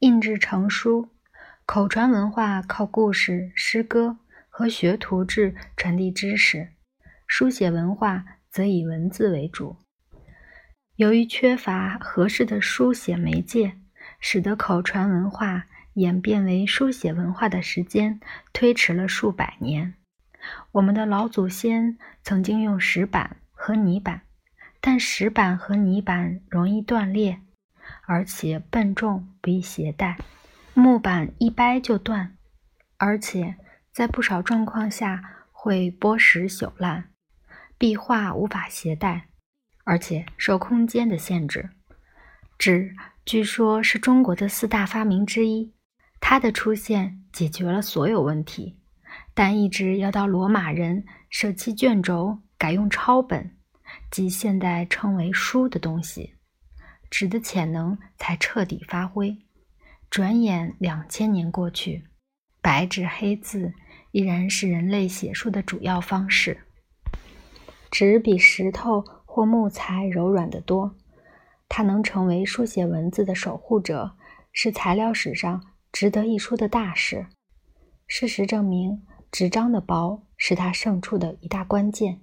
印制成书。口传文化靠故事、诗歌和学徒制传递知识，书写文化则以文字为主。由于缺乏合适的书写媒介，使得口传文化演变为书写文化的时间推迟了数百年。我们的老祖先曾经用石板和泥板，但石板和泥板容易断裂，而且笨重，不易携带。木板一掰就断，而且在不少状况下会剥蚀朽烂，壁画无法携带，而且受空间的限制。纸据说是中国的四大发明之一，它的出现解决了所有问题，但一直要到罗马人舍弃卷轴，改用抄本，即现代称为书的东西，纸的潜能才彻底发挥。转眼两千年过去，白纸黑字依然是人类写书的主要方式。纸比石头或木材柔软得多，它能成为书写文字的守护者，是材料史上值得一说的大事。事实证明，纸张的薄是它胜出的一大关键，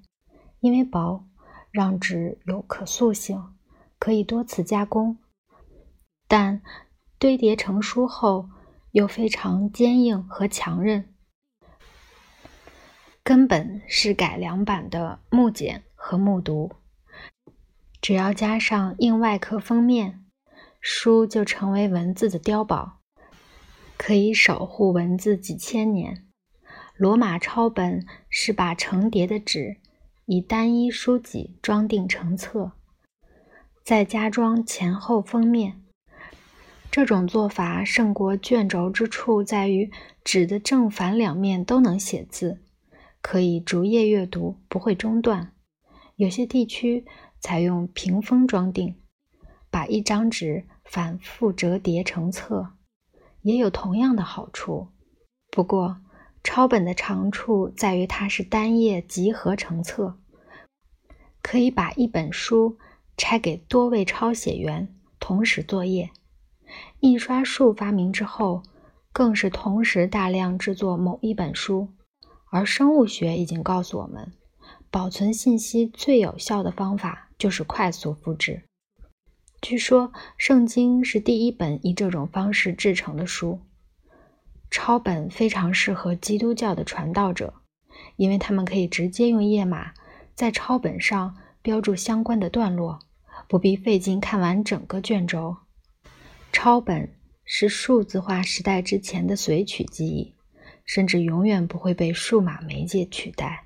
因为薄让纸有可塑性，可以多次加工。但堆叠成书后，又非常坚硬和强韧，根本是改良版的木简和木牍。只要加上硬外壳封面，书就成为文字的碉堡，可以守护文字几千年。罗马抄本是把成叠的纸以单一书脊装订成册，再加装前后封面。这种做法胜过卷轴之处在于，纸的正反两面都能写字，可以逐页阅读，不会中断。有些地区采用屏风装订，把一张纸反复折叠成册，也有同样的好处。不过，抄本的长处在于它是单页集合成册，可以把一本书拆给多位抄写员同时作业。印刷术发明之后，更是同时大量制作某一本书。而生物学已经告诉我们，保存信息最有效的方法就是快速复制。据说，《圣经》是第一本以这种方式制成的书。抄本非常适合基督教的传道者，因为他们可以直接用页码在抄本上标注相关的段落，不必费劲看完整个卷轴。抄本是数字化时代之前的随取记忆，甚至永远不会被数码媒介取代。